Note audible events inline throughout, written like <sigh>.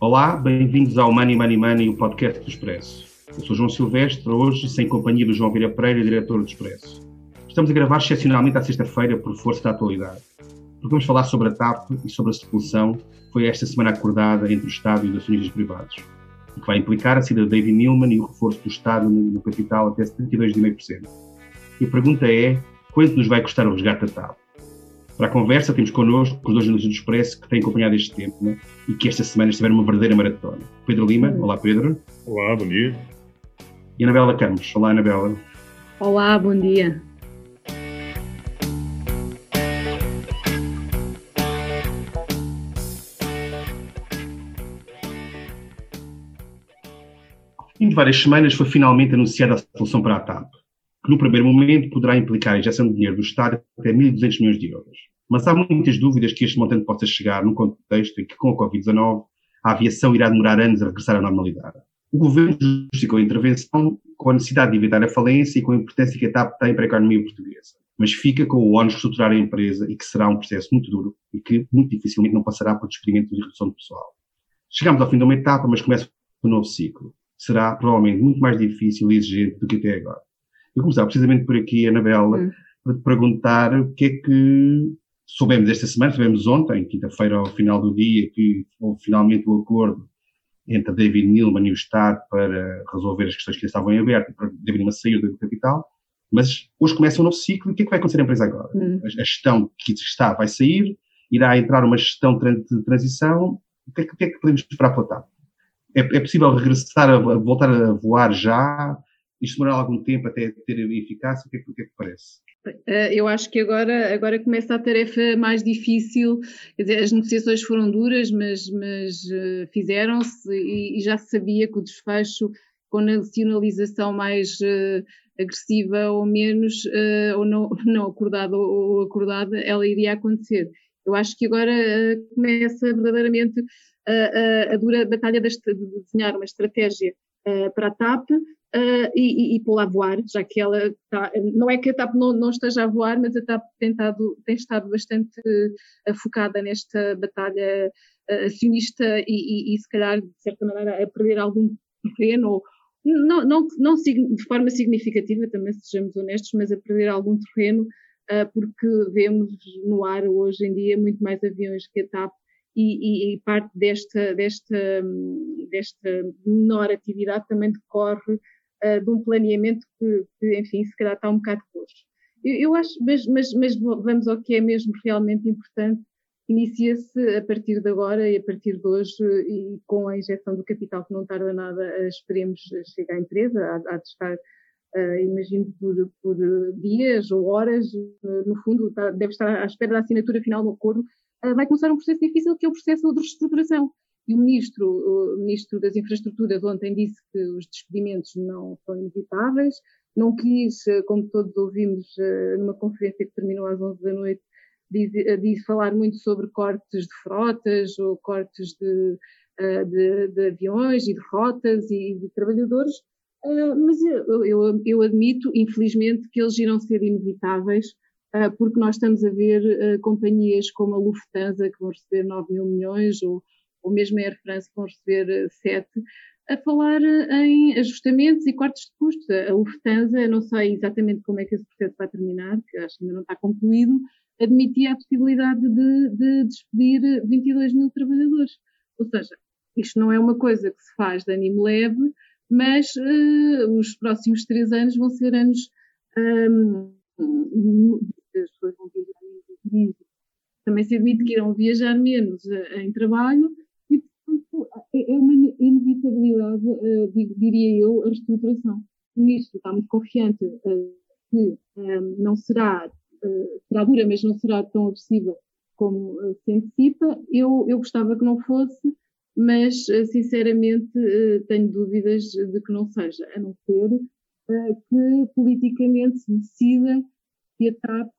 Olá, bem-vindos ao Money Money Money, o podcast do Expresso. Eu sou João Silvestre, hoje sem companhia do João Vieira Pereira, diretor do Expresso. Estamos a gravar excepcionalmente à sexta-feira por força da atualidade, porque vamos falar sobre a TAP e sobre a sepulsão que foi esta semana acordada entre o Estado e os acionistas privados, e que vai implicar a saída de David Newman e o reforço do Estado no capital até 72,5%. E a pergunta é, quanto nos vai custar o resgate da TAP? Para a conversa, temos connosco os dois jornalistas do Expresso que têm acompanhado este tempo né? e que esta semana estiveram uma verdadeira maratona. Pedro Lima, olá Pedro. Olá, bom dia. E Anabela Campos, olá Anabela. Olá, bom dia. Em várias semanas foi finalmente anunciada a solução para a TAP que no primeiro momento poderá implicar a injeção de dinheiro do Estado até 1.200 milhões de euros. Mas há muitas dúvidas que este montante possa chegar num contexto em que, com a Covid-19, a aviação irá demorar anos a regressar à normalidade. O governo justificou a intervenção com a necessidade de evitar a falência e com a importância que a TAP tem para a economia portuguesa. Mas fica com o ónus de estruturar a empresa e que será um processo muito duro e que muito dificilmente não passará por despedimento de redução de pessoal. Chegamos ao fim de uma etapa, mas começa um novo ciclo. Será provavelmente muito mais difícil e exigente do que até agora. Eu começar precisamente por aqui, Anabela, hum. para te perguntar o que é que soubemos esta semana, soubemos ontem, quinta-feira, ao final do dia, que houve finalmente o acordo entre David Neilman e o Estado para resolver as questões que estavam em aberto, para David Neilman sair do capital, mas hoje começa um novo ciclo e o que é que vai acontecer na empresa agora? Hum. A, gestão que está vai sair, irá entrar uma gestão de transição, o que é que, o que, é que podemos esperar pela TAP? É, é possível regressar, a voltar a voar já? Isto demorará algum tempo até ter eficácia? O que é, o que, é que parece? Eh, eu acho que agora, agora começa a tarefa mais difícil. Quer dizer, as negociações foram duras, mas, mas uh, fizeram-se e, e, já se sabia que o desfecho, com nacionalização mais uh, agressiva ou menos, uh, ou não, <laughs> não acordada ou, acordada, ela iria acontecer. Eu acho que agora começa verdadeiramente a, a, a dura batalha de, de desenhar uma estratégia para a TAP, uh, e, e, e pô-la a voar, já que ela está, não é que a TAP não, não, esteja a voar, mas a TAP tem, tem estado bastante uh, focada nesta batalha uh, acionista e, e, e, se calhar, de certa maneira, a perder algum terreno, ou, não, não, não de forma significativa, também sejamos honestos, mas a perder algum terreno, porque vemos no ar hoje em dia muito mais aviões que a TAP e, e, parte desta, desta, desta menor atividade também decorre uh, de um planeamento que, que, enfim, se calhar está um bocado coxo. Eu, eu, acho, mas, mas, mas vamos ao que é mesmo realmente importante, inicia-se a partir de agora e a partir de hoje e com a injeção do capital que não tarda nada, esperemos chegar à empresa, há, há de estar Uh, imagino por, por, dias ou horas, no fundo, tá, deve estar à espera da assinatura final do acordo, uh, vai começar um processo difícil que é o processo de reestruturação. E o ministro, o ministro das Infraestruturas ontem disse que os despedimentos não são inevitáveis, não quis, eh, como todos ouvimos eh, numa conferência que terminou às 11 da noite, diz falar muito sobre cortes de frotas ou cortes de, eh, de, de aviões e de rotas e de trabalhadores, mas eu, eu, eu, admito, infelizmente, que eles irão ser inevitáveis, porque nós estamos a ver companhias como a Lufthansa, que vão receber 9 mil milhões, ou ou mesmo a Air France vão receber eh, sete, a falar eh, em ajustamentos e cortes de custos. A Lufthansa, não sei exatamente como é que esse processo vai terminar, que acho que ainda não está concluído, admitia a possibilidade de, de despedir 22 mil trabalhadores. Ou seja, isto não é uma coisa que se faz de ânimo leve, mas uh, os próximos três anos vão ser anos um, as pessoas vão viajar menos. Também se admite que irão viajar menos em trabalho é, é uma inevitabilidade, uh, diria eu, a reestruturação. O ministro está muito confiante uh, que um, eh, não será, uh, será dura, mas não será tão agressiva como se antecipa. Eu, eu gostava que não fosse, mas sinceramente tenho dúvidas de que não seja, a não ser que politicamente se decida que a TAP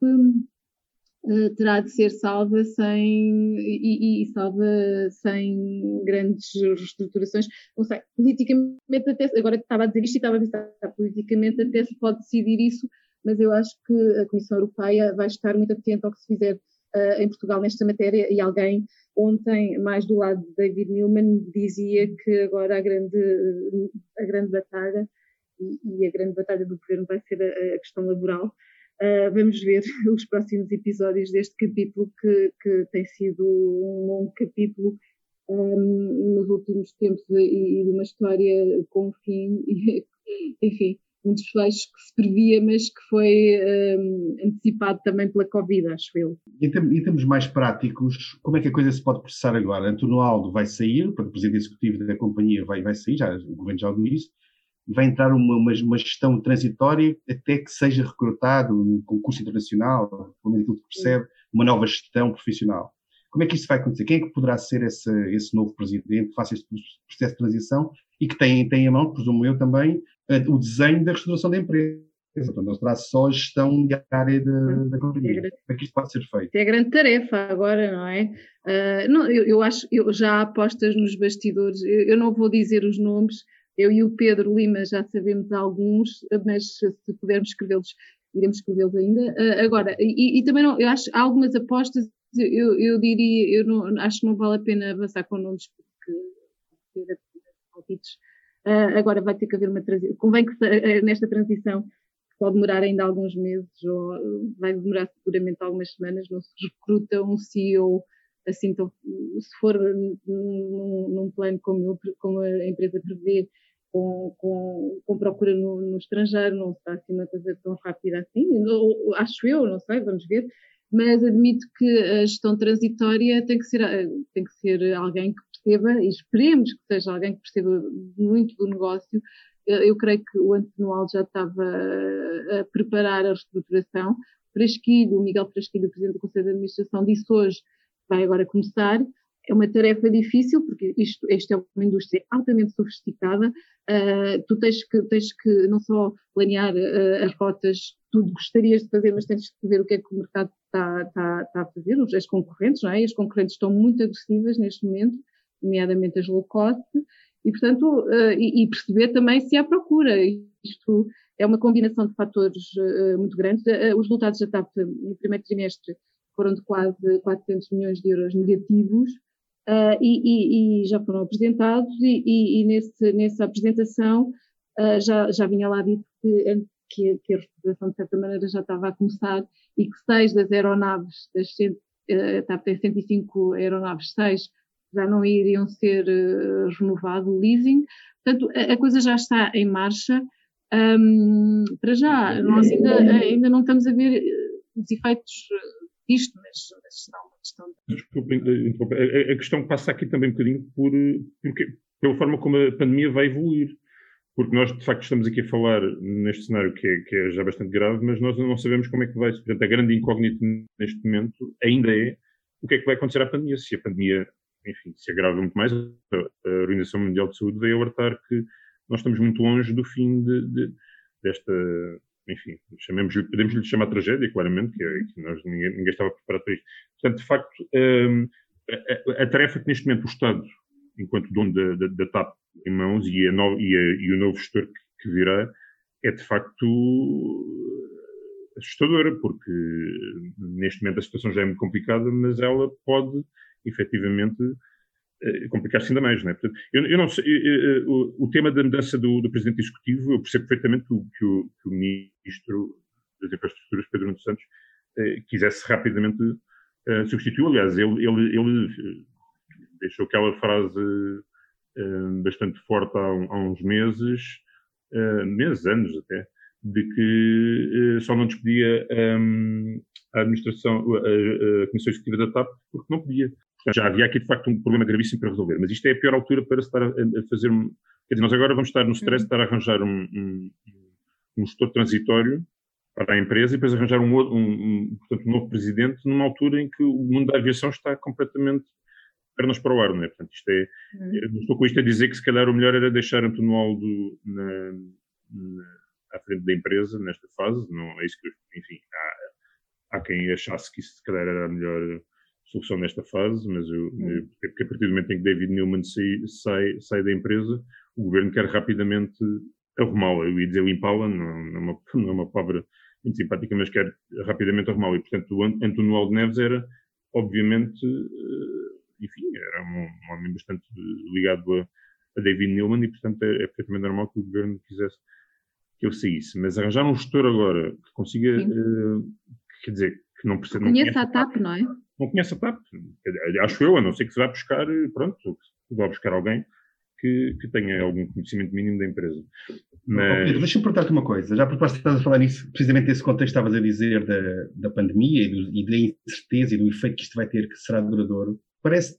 eh, terá de ser salva sem e, e, salva sem grandes reestruturações. Não sei, politicamente até agora estava a dizer isto e estava a pensar, politicamente até se pode decidir isso, mas eu acho que a Comissão Europeia vai estar muito atenta ao que se fizer uh, em Portugal nesta matéria e alguém ontem, mais do lado de David Newman, dizia que agora a grande, a grande batalha e, e a grande batalha do governo vai ser a, a questão laboral. Uh, vamos ver <laughs> os próximos episódios deste capítulo, que, que tem sido um longo capítulo um, nos últimos tempos e, e, de uma história com fim, <laughs> e, enfim, um desfecho que se previa, mas que foi um, antecipado também pela Covid, acho eu. Em, em, termos mais práticos, como é que a coisa se pode processar agora? António Aldo vai sair, o presidente executivo da companhia vai, vai sair, já, o governo já o vai entrar uma, uma, uma, gestão transitória até que seja recrutado um concurso internacional, pelo menos aquilo que percebe, uma nova gestão profissional. Como é que isso vai acontecer? Quem é que poderá ser esse, esse novo presidente que faça este processo de transição e que tem, tem em mão, presumo eu também, o desenho da restauração da empresa? Portanto, não será só a gestão área da, da companhia. Como é que isto pode ser feito? É a grande tarefa agora, não é? Uh, não, eu, eu, acho, eu já há apostas nos bastidores, eu, eu não vou dizer os nomes, eu e o Pedro Lima já sabemos alguns, mas se pudermos escrevê-los, iremos escrevê-los ainda. Uh, agora, e, e, também não, eu acho algumas apostas eu, eu diria, eu não, acho que não vale a pena avançar com nomes porque palpites. Uh, agora vai ter que haver uma transição. Convém que uh, nesta transição, que pode demorar ainda alguns meses, ou vai demorar seguramente algumas semanas, não se recruta um CEO assim, então, se for num, num plano como, como, a empresa prevê, com, com, com procura no, no, estrangeiro, não está assim uma coisa tão rápida assim, acho eu, não sei, vamos ver mas admito que a gestão transitória tem que ser, tem que ser alguém que perceba, e esperemos que seja alguém que perceba muito do negócio. Eu creio que o Antonual já estava a preparar a reestruturação. Frasquilho, o Miguel Frasquilho, o Presidente do Conselho de Administração, disse hoje vai agora começar. É uma tarefa difícil, porque isto, isto é uma indústria altamente sofisticada. Uh, tu tens que, tens que não só planear uh, as rotas, tu gostarias de fazer, mas tens que ver o que é que o mercado está, a fazer, as concorrentes, não é? As concorrentes estão muito agressivas neste momento, nomeadamente as low cost, e portanto, uh, e, e, perceber também se há procura. Isto é uma combinação de fatores muito grandes. Os resultados da TAP no primeiro trimestre foram de quase 400 milhões de euros negativos, e, e, e, já foram apresentados, e, nesse, nessa apresentação já, já vinha lá dito que que, que a recuperação, de certa maneira, já estava a começar e que seis das aeronaves, das cento, uh, tem 105 aeronaves, seis já não iriam ser uh, renovado o leasing. Portanto, a, a, coisa já está em marcha. Um, para já, nós ainda, ainda não estamos a ver os efeitos disto, mas, mas não, questão. Desculpe, a, a questão passa aqui também um bocadinho por, porque, pela forma como a pandemia vai evoluir porque nós de facto estamos aqui a falar neste cenário que é, que é, já bastante grave, mas nós não sabemos como é que vai. Portanto, a grande incógnita neste momento ainda é o que é que vai acontecer à pandemia. Se a pandemia, enfim, se agrava muito mais, a Organização Mundial de Saúde veio alertar que nós estamos muito longe do fim de, de, desta, enfim, chamemos podemos lhe chamar tragédia, claramente, que, é, que nós, ninguém, ninguém, estava preparado para isto. Portanto, de facto, hum, a, a, tarefa que neste momento o Estado, enquanto dono da, da, da TAP, em mãos e, no, e, e o novo gestor que, que, virá é de facto assustadora, porque neste momento a situação já é muito complicada, mas ela pode efetivamente complicar-se ainda mais, não é? Portanto, eu, eu não sei, eu, eu, o, o, tema da mudança do, do, presidente executivo, eu percebo perfeitamente que o, que o, que o ministro das infraestruturas, Pedro Nuno Santos, eh, quisesse rapidamente eh, substituí-lo. Aliás, ele, ele, ele deixou aquela frase eh, bastante forte há, há uns meses, meses, anos até, de que só não despedia um, a administração, a, a, Comissão Executiva da TAP, porque não podia. Já havia aqui, de facto, um problema gravíssimo para resolver. Mas isto é a pior altura para estar a, fazer. Quer dizer, nós agora vamos estar no stress de estar a arranjar um, um, um gestor transitório para a empresa e depois arranjar um, um, um, portanto, um novo presidente numa altura em que o mundo da aviação está completamente pernas para o ar, não é? Portanto, isto é, uhum. não estou com isto a dizer que se calhar o melhor era deixar António Aldo na, na, à frente da empresa nesta fase, não é isso que, enfim, há, há quem achasse que isso se calhar era a melhor solução nesta fase, mas eu, uhum. porque a partir do momento em que David Newman sai, sai, sai da empresa, o governo quer rapidamente arrumá-la. Eu ia dizer limpá-la, não, não, é uma, <laughs> não é uma palavra muito simpática, mas quer rapidamente arrumá-la. E, portanto, o António Aldo Neves era obviamente, enfim, era um, homem bastante ligado a, a David Newman e, portanto, é, é perfeitamente normal que o governo quisesse que eu saísse. Mas arranjar um gestor agora que consiga, uh, quer dizer, que não precisa. Conhece a TAP, não é? Não conhece a TAP. Acho eu, a não ser que se vá buscar, pronto, que vá buscar alguém que, que, tenha algum conhecimento mínimo da empresa. Mas... Oh, Pedro, deixa-me perguntar-te uma coisa. Já a propósito, estás a falar nisso, precisamente nesse contexto estavas a dizer da, da pandemia e, do, e da incerteza e do efeito que isto vai ter, que será duradouro. Parece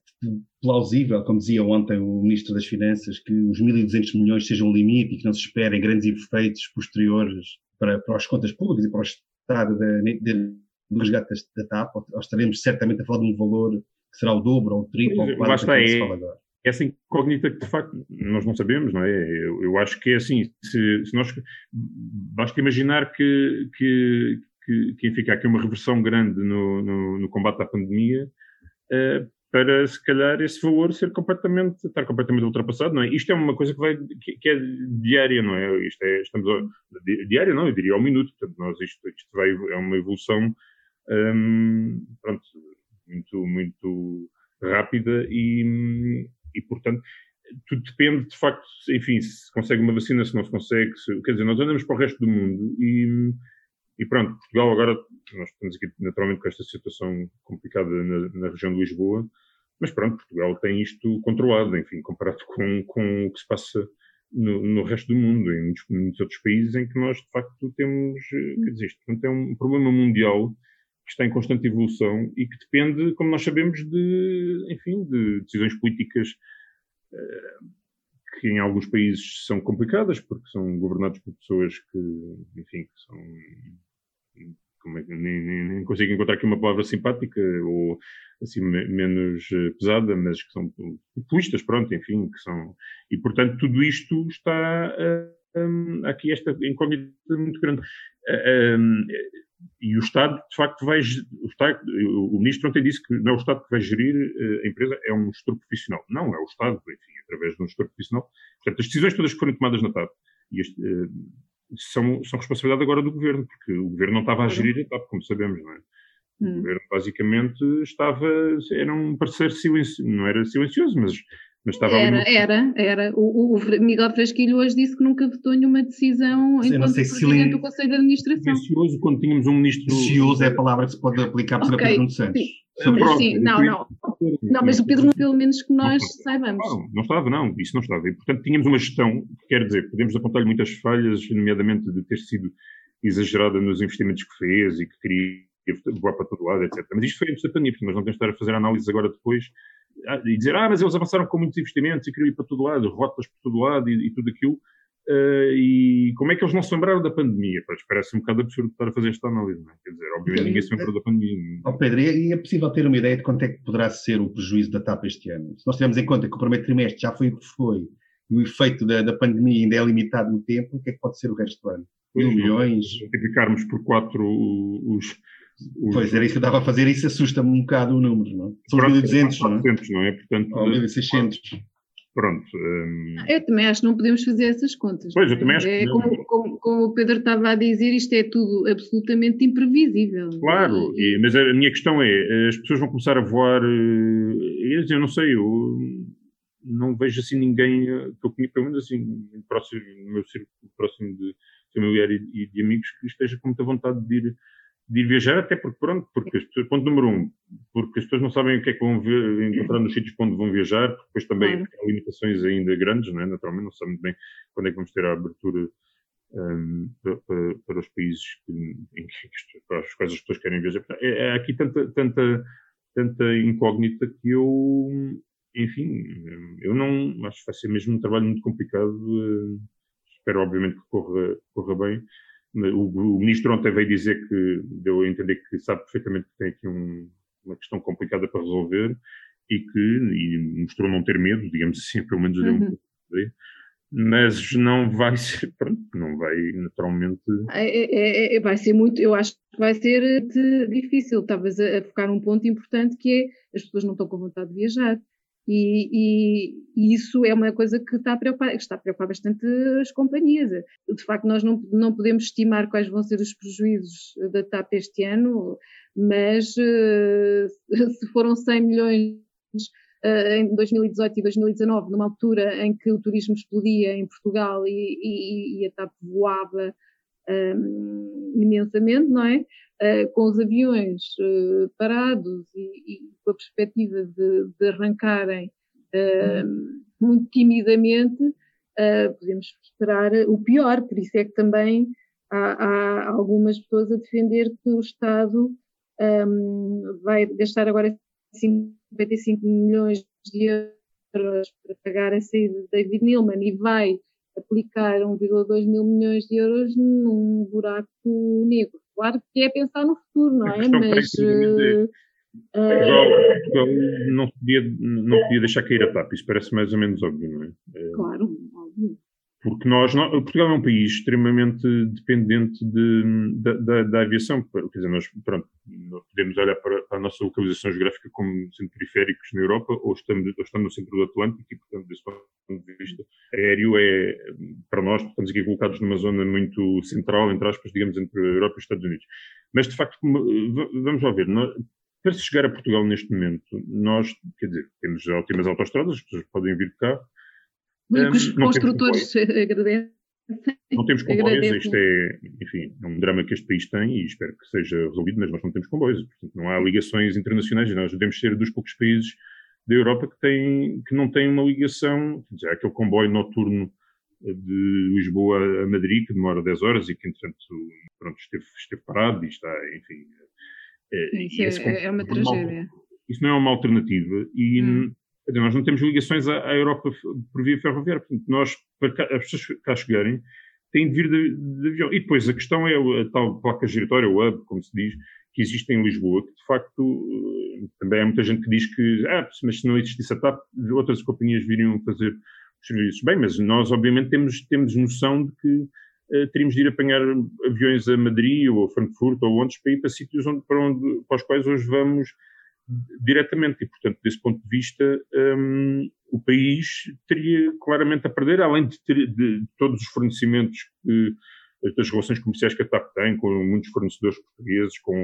plausível, como dizia ontem o Ministro das Finanças, que os 1.200 milhões sejam um limite e que não se esperem grandes efeitos posteriores para, para as contas públicas e para o Estado do resgate da TAP, ou, ou estaremos certamente a falar de um valor que será o dobro ou o triplo ou o quarto que se fala agora essa incógnita que de facto nós não sabemos, não é? Eu, eu acho que é assim, se, se, nós basta imaginar que, que, que, que fica aqui uma reversão grande no, no, no combate à pandemia, uh, para se calhar esse valor ser completamente, estar completamente ultrapassado, não é? Isto é uma coisa que vai, que, que é diária, não é? Isto é, estamos diária não, eu diria ao minuto, portanto nós isto, isto vai, é uma evolução, um, pronto, muito, muito rápida e, e, portanto, tudo depende, de facto, enfim, se consegue uma vacina, se não se consegue, se, quer dizer, nós andamos para o resto do mundo e, e pronto, Portugal agora, nós estamos aqui naturalmente com esta situação complicada na, na, região de Lisboa, mas pronto, Portugal tem isto controlado, enfim, comparado <laughs> com, com o que se passa no, no resto do mundo, em muitos, muitos, outros países em que nós, de facto, temos, quer dizer, isto é um problema mundial que está em constante evolução e que depende, como nós sabemos, de, enfim, de decisões políticas eh, que em alguns países são complicadas, porque são governados por pessoas que, enfim, que são. É, nem, nem, nem consigo encontrar aqui uma palavra simpática ou assim menos eh, pesada, mas que são populistas, pronto, enfim, que são. E portanto tudo isto está. Uh, um, aqui esta incógnita muito grande. Um, e o Estado, de facto, vai. O, Estado, o Ministro ontem disse que não é o Estado que vai gerir eh, a empresa, é um gestor profissional. Não, é o Estado, enfim, através de um gestor profissional. Portanto, as decisões todas que foram tomadas na TAP e este, uh, são, são responsabilidade agora do Governo, porque o Governo não estava a gerir a TAP, como sabemos, não é? O hum. Governo, basicamente, estava. Era um parceiro silencioso, não era silencioso, mas era, ali... era, era. O, o, Miguel Fresquilho hoje disse que nunca votou nenhuma decisão em enquanto presidente do Conselho de Administração. Silencioso quando tínhamos um ministro... Silencioso é a palavra que se pode aplicar para okay. Pedro Santos. Sim, sim não, não. Não, mas o Pedro, pelo menos que nós não saibamos. Não, não estava, não. Isso não estava. E, portanto, tínhamos uma gestão, quer dizer, podemos apontar-lhe muitas falhas, nomeadamente de ter sido exagerada nos investimentos que fez e que queria voar para todo lado, etc. Mas isto foi antes da pandemia, porque nós não temos de estar a fazer análises agora depois e dizer, ah, mas eles avançaram com muitos investimentos e queriam ir para todo lado, rotas por todo lado e, e tudo aquilo. Uh, e como é que eles não se lembraram da pandemia? Pois parece um bocado absurdo estar a fazer esta análise, não é? Quer dizer, obviamente ninguém se lembrou da pandemia. Oh, Pedro, e é possível ter uma ideia de quanto é que poderá ser o prejuízo da TAP este ano? Se nós tivermos em conta que o primeiro trimestre já foi o que foi e o efeito da, da pandemia ainda é limitado no tempo, o que é que pode ser o resto do ano? Mil milhões? Multiplicarmos por quatro os, Pois, era isso que eu estava a fazer, isso assusta-me um bocado o número, não é? São 1.200, não é? não é? Portanto, Ou 1.600. Pronto. Um... Eu também acho que não podemos fazer essas contas. Pois, eu também acho é, que como, como, como, o Pedro estava a dizer, isto é tudo absolutamente imprevisível. Claro, e, mas a minha questão é, as pessoas vão começar a voar, eh, eu não sei, eu não vejo assim ninguém, eh, que eu conheço, pelo menos assim, próximo, no meu círculo próximo de familiar e, e de amigos, que esteja com muita vontade de ir de ir viajar, até porque, pronto, porque as pessoas, ponto número um, porque as pessoas não sabem o que é que vão ver, encontrar nos sítios onde vão viajar, porque depois também claro. há limitações ainda grandes, não é? naturalmente, não sabem bem quando é que vamos ter a abertura um, para, para, para, os países que, em que, para os quais as pessoas querem viajar. É, é aqui tanta, tanta, tanta incógnita que eu, enfim, eu não, acho que vai ser mesmo um trabalho muito complicado, uh, espero obviamente que corra, corra bem, o, o, ministro ontem veio dizer que deu a entender que sabe perfeitamente que tem aqui um, uma questão complicada para resolver e que e mostrou não ter medo, digamos assim, <laughs> pelo menos deu um pouco de mas não vai ser, <laughs> pronto, não vai naturalmente. É, é, é, é, vai ser muito, eu acho que vai ser de, difícil, talvez a, a focar um ponto importante que é as pessoas não estão com vontade de viajar. E, e, e, isso é uma coisa que está a, preocupar, está a preocupar bastante as companhias. De facto, nós não, não podemos estimar quais vão ser os prejuízos da TAP este ano, mas uh, se foram 100 milhões uh, em 2018 e 2019, numa altura em que o turismo explodia em Portugal e, e, e a TAP voava um, imensamente, não é? Uh, com os aviões uh, parados e, e, com a perspectiva de, de arrancarem uh, muito timidamente, podemos esperar o pior, por isso é que também há, há algumas pessoas a defender que o Estado um, vai gastar agora 55 milhões de euros para pagar a saída de David Neilman e vai aplicar 1,2 mil milhões de euros num buraco negro. Claro que é pensar no futuro, não é? Mas. Uh, Portugal não podia, não podia deixar cair a TAP, isso parece mais ou menos óbvio, não é? Claro, óbvio. Porque nós, nós, Portugal é um país extremamente dependente de, da, da, da, aviação. Quer dizer, nós, pronto, podemos olhar para, para, a nossa localização geográfica como sendo periféricos na Europa ou estamos, ou estamos no centro do Atlântico e, portanto, desse ponto de vista aéreo é, para nós, estamos aqui colocados numa zona muito central, entre aspas, digamos, entre a Europa e os Estados Unidos. Mas, de facto, vamos lá ver, nós, para se chegar a Portugal neste momento, nós, quer dizer, temos ótimas autostradas, as pessoas podem vir de cá, os construtores agradecem. Não temos comboios, isto é, enfim, é um drama que este país tem e espero que seja resolvido, mas nós não temos comboios, portanto não há ligações internacionais, nós devemos ser dos poucos países da Europa que, tem, que não tem uma ligação, quer dizer, aquele comboio noturno de Lisboa a Madrid, que demora 10 horas e que, entretanto, pronto, esteve, esteve parado e está, enfim... É, isso é, é, uma tragédia. Isso não é uma alternativa e... Hum dizer, nós não temos ligações à, à, Europa por via ferroviária. Portanto, nós, para cá, as pessoas cá chegarem, têm de vir de, de, avião. E depois a questão é a tal placa giratória, o hub, como se diz, que existe em Lisboa, que de facto eh, também há muita gente que diz que, ah, mas se não existisse a TAP, outras companhias viriam fazer os serviços. Bem, mas nós obviamente temos, temos noção de que uh, teríamos de ir apanhar aviões a Madrid ou a Frankfurt ou onde para ir para sítios onde, para, onde, para os quais hoje vamos diretamente. E, portanto, desse ponto de vista, um, o país teria claramente a perder, além de, ter, de todos os fornecimentos que das relações comerciais que a TAP tem com muitos fornecedores portugueses, com,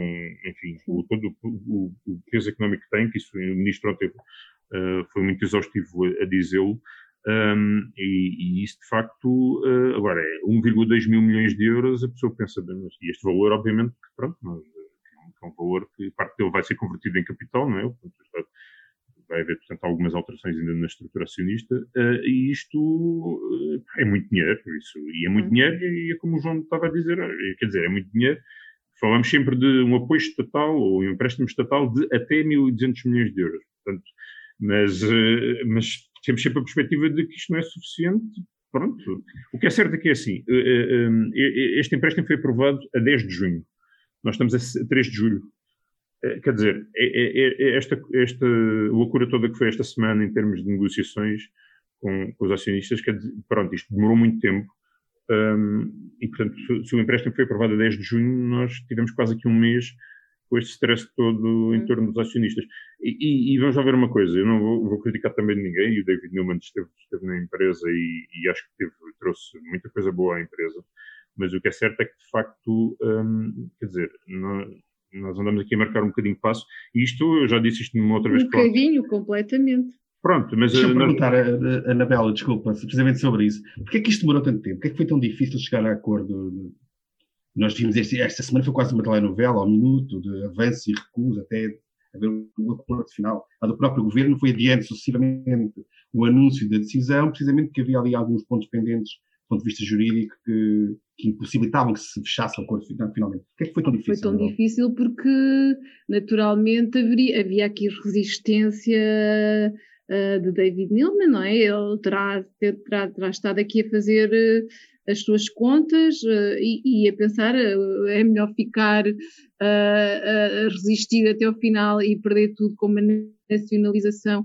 enfim, o, todo o, o, peso económico que tem, que isso o Ministro ontem uh, foi muito exaustivo a, a dizê-lo, um, e, e, isso de facto, uh, agora é 1,2 mil milhões de euros, a pessoa pensa, bem, mas este valor obviamente, pronto, nós é um valor que parte dele vai ser convertido em capital, não é? Portanto, vai haver, portanto, algumas alterações ainda na estrutura acionista, uh, e isto uh, é muito dinheiro, isso, e é muito uhum. dinheiro, e é como o João estava a dizer, eh, quer dizer, é muito dinheiro. Falamos sempre de um apoio estatal ou um empréstimo estatal de até 1.200 milhões de euros. Portanto, mas, uh, mas temos sempre a perspectiva de que isto não é suficiente. Pronto. O que é certo é que é assim: este empréstimo foi aprovado a 10 de junho. Nós estamos a 3 de julho. Eh, quer dizer, é, é, é esta, esta loucura toda que foi esta semana em termos de negociações com, com os acionistas, quer dizer, pronto, isto demorou muito tempo. Um, e, portanto, se, o empréstimo foi aprovado a 10 de junho, nós tivemos quase aqui um mês com este stress todo em hum. torno dos acionistas. E, e, e, vamos lá ver uma coisa, eu não vou, vou, criticar também ninguém, e o David Newman esteve, esteve na empresa e, e acho que teve, trouxe muita coisa boa à empresa mas o que é certo é que, de facto, hum, quer dizer, nós, nós, andamos aqui a marcar um bocadinho de passo, e isto, eu já disse isto numa outra vez. Um bocadinho, completamente. Pronto, mas... Deixa eu nós... perguntar, a, Anabela, desculpa, precisamente sobre isso. Porquê é que isto demorou tanto tempo? Porquê é que foi tão difícil chegar a acordo? Nós vimos este, esta semana, foi quase uma telenovela, ao minuto, de avanço e recuo, até haver um acordo final. A do próprio governo foi adiante sucessivamente o anúncio da decisão, precisamente porque havia ali alguns pontos pendentes ponto de vista jurídico que, que impossibilitavam que se fechasse o acordo finalmente. Por que é que foi tão difícil? Foi tão não? difícil porque, naturalmente, haveria, havia aqui resistência uh, de David Neilman, não é? Ele terá, terá, terá estado aqui a fazer uh, as suas contas uh, e, e, a pensar é melhor ficar a resistir até ao final e perder tudo com uma nacionalização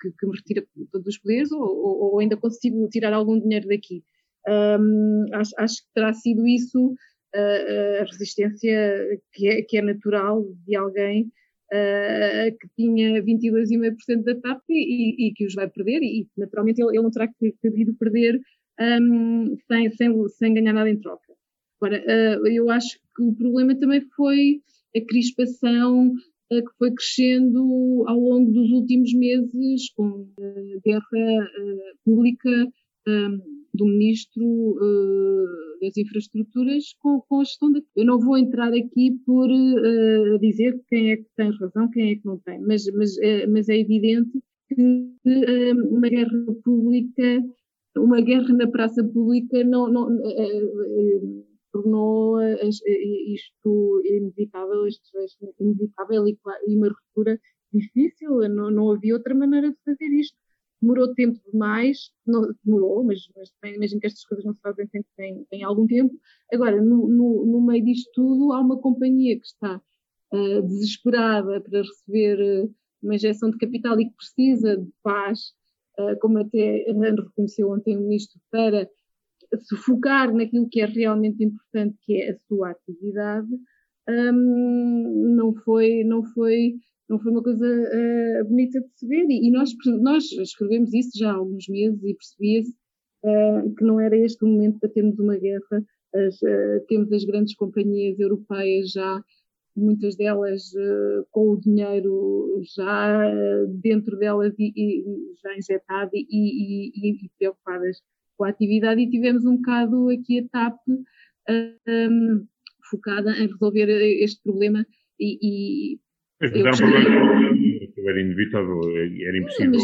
que, que me retira todos os poderes ou, ou, ou, ainda consigo tirar algum dinheiro daqui. Um, acho, acho, que terá sido isso uh, a resistência que é, que é, natural de alguém uh, que tinha 22,5% da TAP e, e, que os vai perder, e naturalmente ele, ele não terá querido perder um, sem, sem, sem ganhar nada em troca. Agora, uh, eu acho que o problema também foi a crispação que foi crescendo ao longo dos últimos meses com a guerra pública um, do Ministro uh, das Infraestruturas com, a gestão da. Eu não vou entrar aqui por uh, dizer quem é que tem razão, quem é que não tem, mas, mas, uh, mas é evidente que uma guerra pública, uma guerra na praça pública não, não tornou isto inevitável, inevitável e, e uma ruptura difícil, não, não havia outra maneira de fazer isto demorou tempo demais, não, demorou, mas, mas imagino que estas coisas não se fazem sempre algum tempo. Agora, no, no, no, meio disto tudo, há uma companhia que está uh, desesperada para receber uh, uma injeção de capital e que precisa de paz, uh, como até reconheceu ontem o Ministro, para se focar naquilo que é realmente importante, que é a sua atividade, um, não foi, não foi não foi uma coisa uh, bonita de se ver. E, e, nós, nós escrevemos isso já há alguns meses e percebia-se uh, que não era este o momento para termos uma guerra. As, uh, temos as grandes companhias europeias já, muitas delas com o dinheiro já dentro delas e, e já injetado e, e, preocupadas com a atividade. E tivemos um bocado aqui a TAP um, focada em resolver este problema e, mas era um problema que era inevitável, era impossível. Mas,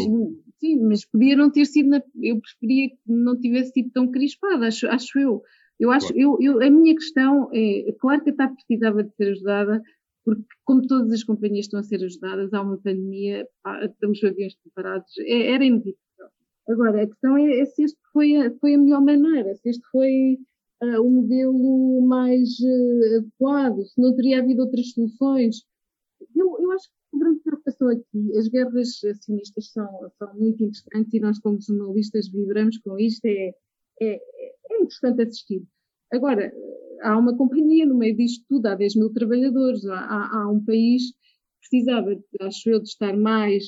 sim, mas podia não ter sido, na, eu preferia que não tivesse sido tão crispada, acho, acho eu. Eu acho, claro. eu, eu, a minha questão é, claro que a TAP precisava de ser ajudada, porque como todas as companhias estão a ser ajudadas, há uma pandemia, os aviões preparados, é, era inevitável. Agora, a questão é, é, se este foi a, foi a melhor maneira, se este foi uh, o modelo mais uh, adequado, se não teria havido outras soluções. Eu, eu acho que a grande preocupação aqui, as guerras acionistas são, são muito interessantes e nós, como jornalistas, vibramos com isto, é, é, é interessante assistir. Agora, há uma companhia no meio disto tudo, há 10 mil trabalhadores, há, há, há um país que precisava, acho eu, de estar mais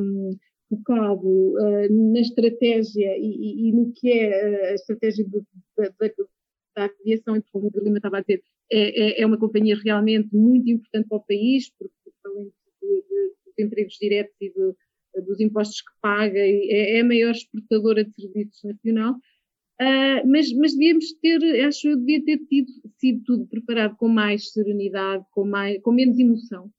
um, focado uh, na estratégia e, e, no que é a estratégia da, da, aviação, e como o Lima estava a dizer, é, é, é, uma companhia realmente muito importante para o país, porque além dos empregos diretos e de, dos impostos que paga, é, é, a maior exportadora de serviços nacional. Uh, mas, mas devíamos ter, acho eu, devia ter tido, sido tudo preparado com mais serenidade, com, mais, com menos emoção.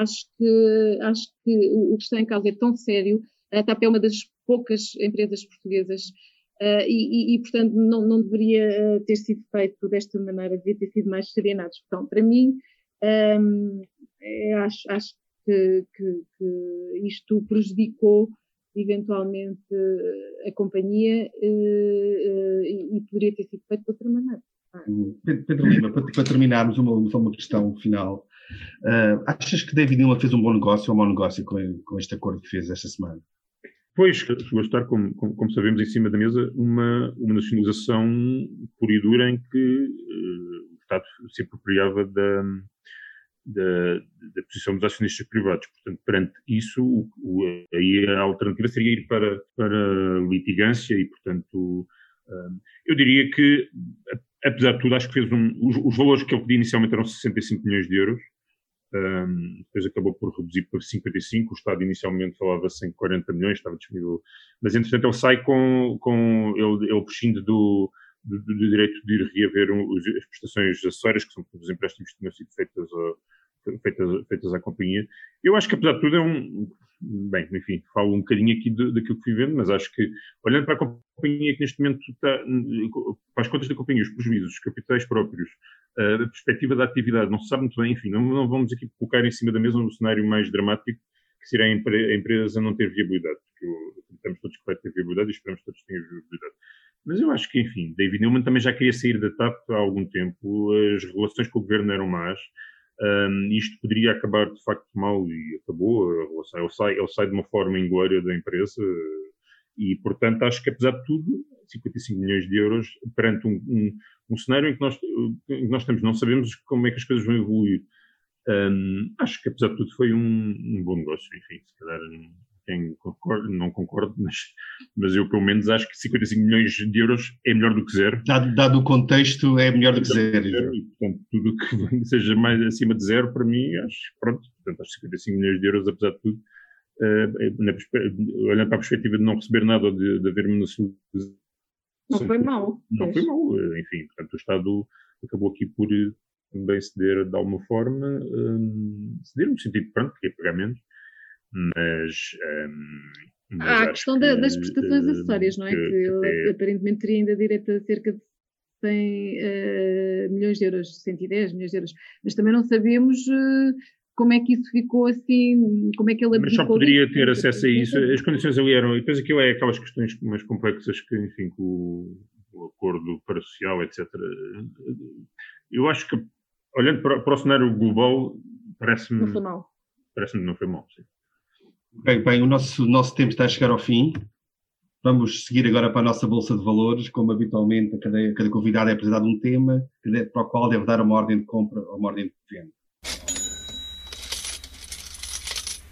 Acho que, acho que o que está em causa é tão sério. A TAP é uma das poucas empresas portuguesas Uh, e, e, portanto, não, não deveria uh, ter sido feito desta maneira, devia ter sido mais serenados. Então, para mim, um, é, acho, acho que, que, que, isto prejudicou eventualmente a companhia uh, e, e, poderia ter sido feito de outra maneira. Pedro Lima, para, para terminarmos uma, uma questão final, achas que David Nila fez um bom negócio ou um mau negócio com, com este acordo que fez esta semana? Pois, chegou a estar, como, como, como, sabemos, em cima da mesa uma, uma nacionalização pura e dura em que uh, o Estado se apropriava da, da, da, posição dos acionistas privados. Portanto, perante isso, o, o, aí a alternativa seria ir para, para litigância e, portanto, uh, eu diria que, apesar de tudo, acho que fez um, os, os valores que ele pedia inicialmente eram 65 milhões de euros, um, depois acabou por reduzir para 55. O Estado inicialmente falava-se em 40 milhões, estava disponível. Mas, entretanto, ele sai com. com ele, ele prescinde do, do, do, direito de ir reaver as prestações acessórias, que são os empréstimos que tinham sido feitas, a, feitas, feitas à companhia. Eu acho que, apesar de tudo, é um. Bem, enfim, falo um bocadinho aqui de, daquilo que fui vendo, mas acho que, olhando para a companhia que neste momento está, para as contas da companhia, os prejuízos, os capitais próprios, a perspectiva da atividade não se sabe muito bem, enfim, não, não vamos aqui colocar em cima da mesa um cenário mais dramático, que seria a, a empresa não ter viabilidade, porque estamos todos que vai ter viabilidade e esperamos todos tenham viabilidade. Mas eu acho que, enfim, David Newman também já queria sair da TAP há algum tempo, as relações com o governo eram más, um, isto poderia acabar de facto mal e acabou, ele, sai, ele sai de uma forma inglória da empresa e, portanto, acho que apesar de tudo, 55 milhões de euros perante um, um, um cenário em que nós, em que nós estamos, não sabemos como é que as coisas vão evoluir. Um, acho que apesar de tudo foi um, um, bom negócio, enfim, se calhar quem concorda, não concordo, <laughs> mas, mas eu pelo menos acho que 55 milhões de euros é melhor do que zero. Dado, dado o contexto, é melhor do que zero. E, portanto, tudo que seja mais acima de zero, para mim, acho pronto, portanto, acho 55 milhões de euros, apesar de tudo, uh, na, olhando para a perspectiva de não receber nada ou de, de haver uma solução. Não foi mal. Não foi mal, eh, enfim, portanto, o Estado acabou aqui por também ceder de alguma forma, um, ceder no sentido, pronto, que é pagamento, mas. Um, mas ah, a questão que, das prestações acessórias, não é? Que, que ele aparentemente teria ainda direito a cerca de 100 uh, eh, milhões de euros, 110 milhões de euros, mas também não sabemos uh, como é que isso ficou assim, como é que ele Mas só poderia ter acesso a isso, as condições ali eram, e depois aquilo é aquelas questões mais complexas que, enfim, com o, o acordo parasocial, etc. Eu acho que olhando para, para o cenário global, parece-me. Não foi mal. Parece-me que não foi mal, sim. Bem, bem, o nosso, nosso tempo está a chegar ao fim. Vamos seguir agora para a nossa Bolsa de Valores. Como habitualmente, cada, cada convidado é apresentado um tema para o qual deve dar uma ordem de compra ou uma ordem de venda.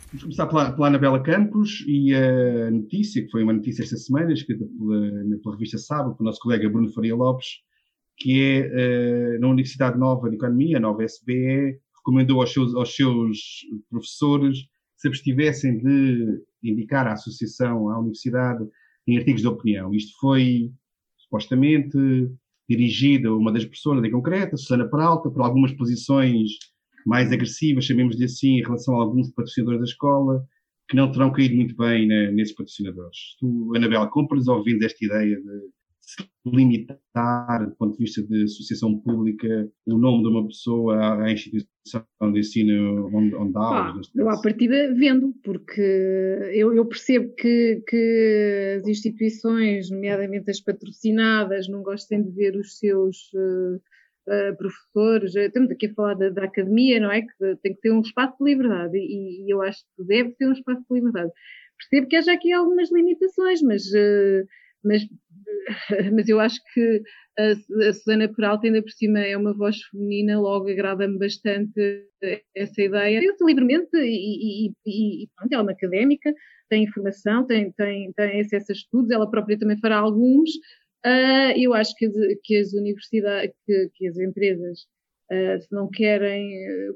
Vamos começar pela, pela Anabela Campos e a notícia, que foi uma notícia esta semana, escrita pela, pela revista Sábado, pelo nosso colega Bruno Faria Lopes, que é uh, na Universidade Nova de Economia, a nova SBE, recomendou aos seus, aos seus professores se abstivessem de indicar à associação, à universidade, em artigos de opinião. Isto foi, supostamente, dirigido a uma das pessoas em concreto, a Susana Peralta, por algumas posições mais agressivas, chamemos-lhe assim, em relação a alguns patrocinadores da escola, que não terão caído muito bem né, nesses patrocinadores. Tu, Anabela, compras ou vendes esta ideia de limitar, do ponto de vista de associação pública, o nome de uma pessoa à instituição de ensino onde, onde dá aulas? Eu, à partida, vendo, porque eu, eu percebo que, que, as instituições, nomeadamente as patrocinadas, não gostem de ver os seus. Uh, Uh, professores, estamos aqui a falar da, da, academia, não é? Que tem que ter um espaço de liberdade e, e, eu acho que deve ter um espaço de liberdade. Percebo que haja aqui algumas limitações, mas uh, mas, <laughs> mas eu acho que a, a Susana Peralta, ainda por cima, é uma voz feminina, logo agrada-me bastante essa ideia. Pensa livremente e, e, e, pronto, ela é uma académica, tem informação, tem, tem, tem acesso a estudos, ela própria também fará alguns. Uh, eu acho que, que as universidades, que, que as empresas, uh, se não querem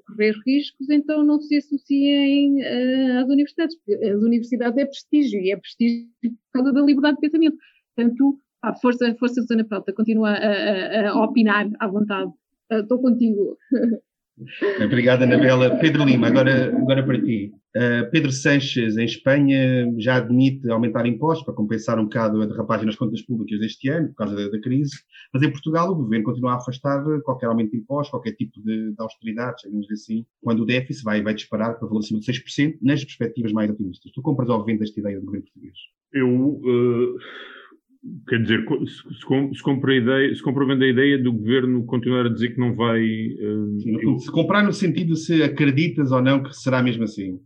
correr riscos, então não se associem uh, às universidades, porque as universidades é prestígio, e é prestígio por causa da liberdade de pensamento. Portanto, a força, força Susana Prata, continua a, a, a, opinar à vontade. Estou contigo. <laughs> Obrigada, Anabela. Pedro Lima, agora, agora para ti. Uh, Pedro Sanches, em Espanha, já admite aumentar impostos para compensar um bocado a derrapagem nas contas públicas deste ano, por causa da, da, crise, mas em Portugal o governo continua a afastar qualquer aumento de impostos, qualquer tipo de, de austeridade, chamemos assim, quando o déficit vai, vai disparar para valor acima de 6%, nas perspectivas mais otimistas. Tu compras ou vendes esta ideia do governo português? Eu. Uh quer dizer, se, se, compra a ideia, se a ideia do governo continuar a dizer que não vai. Uh, Sim, eu, se comprar no sentido se acreditas ou não que será mesmo assim.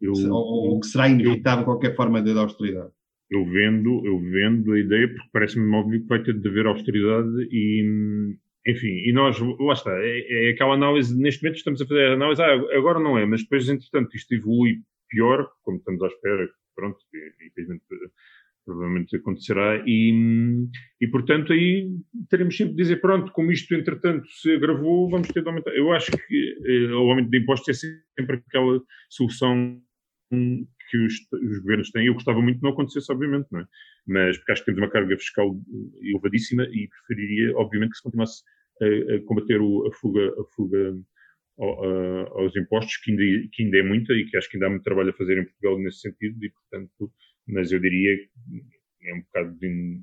Eu, se, ou, que será inevitável qualquer forma de austeridade. Eu vendo, eu vendo a ideia porque parece-me óbvio que vai ter de haver austeridade e. Enfim, e nós, lá está, é, é aquela análise, neste momento estamos a fazer a análise, ah, agora não é, mas depois, entretanto, isto evolui pior, como estamos à espera, pronto, infelizmente provavelmente acontecerá, e, e portanto aí teremos sempre de dizer, pronto, como isto entretanto se agravou, vamos ter de aumentar. Eu acho que eh, o aumento de impostos é sempre aquela solução que os, os, governos têm. Eu gostava muito que não acontecesse, obviamente, não é? Mas porque acho que temos uma carga fiscal elevadíssima e preferiria, obviamente, que se continuasse a, a combater o, a fuga, a fuga aos impostos, que ainda, que ainda é muita e que acho que ainda há muito trabalho a fazer em Portugal nesse sentido e, portanto, mas eu diria é um bocado de,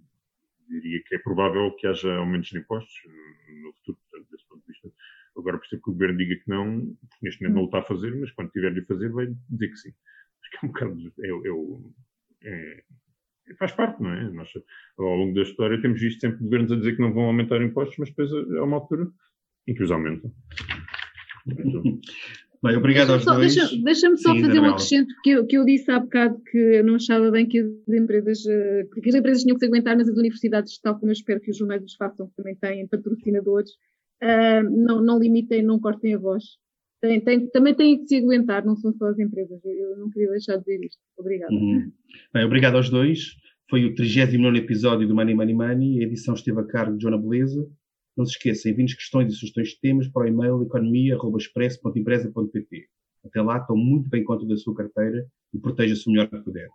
diria que é provável que haja aumentos de impostos no futuro, portanto, desse ponto de vista. Agora percebo que o governo diga que não, porque neste momento não o está a fazer, mas quando tiver de fazer vai dizer que sim. Acho que é um bocado, é, é, é, faz parte, não é? Nós, ao longo da história temos visto sempre governos a dizer que não vão aumentar impostos, mas depois há uma altura em que os aumentam. <laughs> Bem, obrigado deixa aos dois. Deixa-me deixa só Sim, fazer um acrescento que eu, que eu disse há bocado que eu não achava bem que as empresas, eh, que as empresas tinham que se aguentar, mas as universidades, tal como eu espero que os jornais façam, que também têm patrocinadores, uh, não, não limitem, não cortem a voz Tem, tem, também têm que se aguentar, não são só as empresas. Eu não queria deixar de dizer isto. Obrigada. Uhum. Bem, obrigado aos dois. Foi o 39 episódio do Money Money Money. A edição esteve a cargo de Joana Beleza. Não se esqueçam, enviem questões e sugestões de temas para o e-mail economia.express.empresa.pt. Até lá, estão muito bem conta da sua carteira e proteja-se o melhor que puder.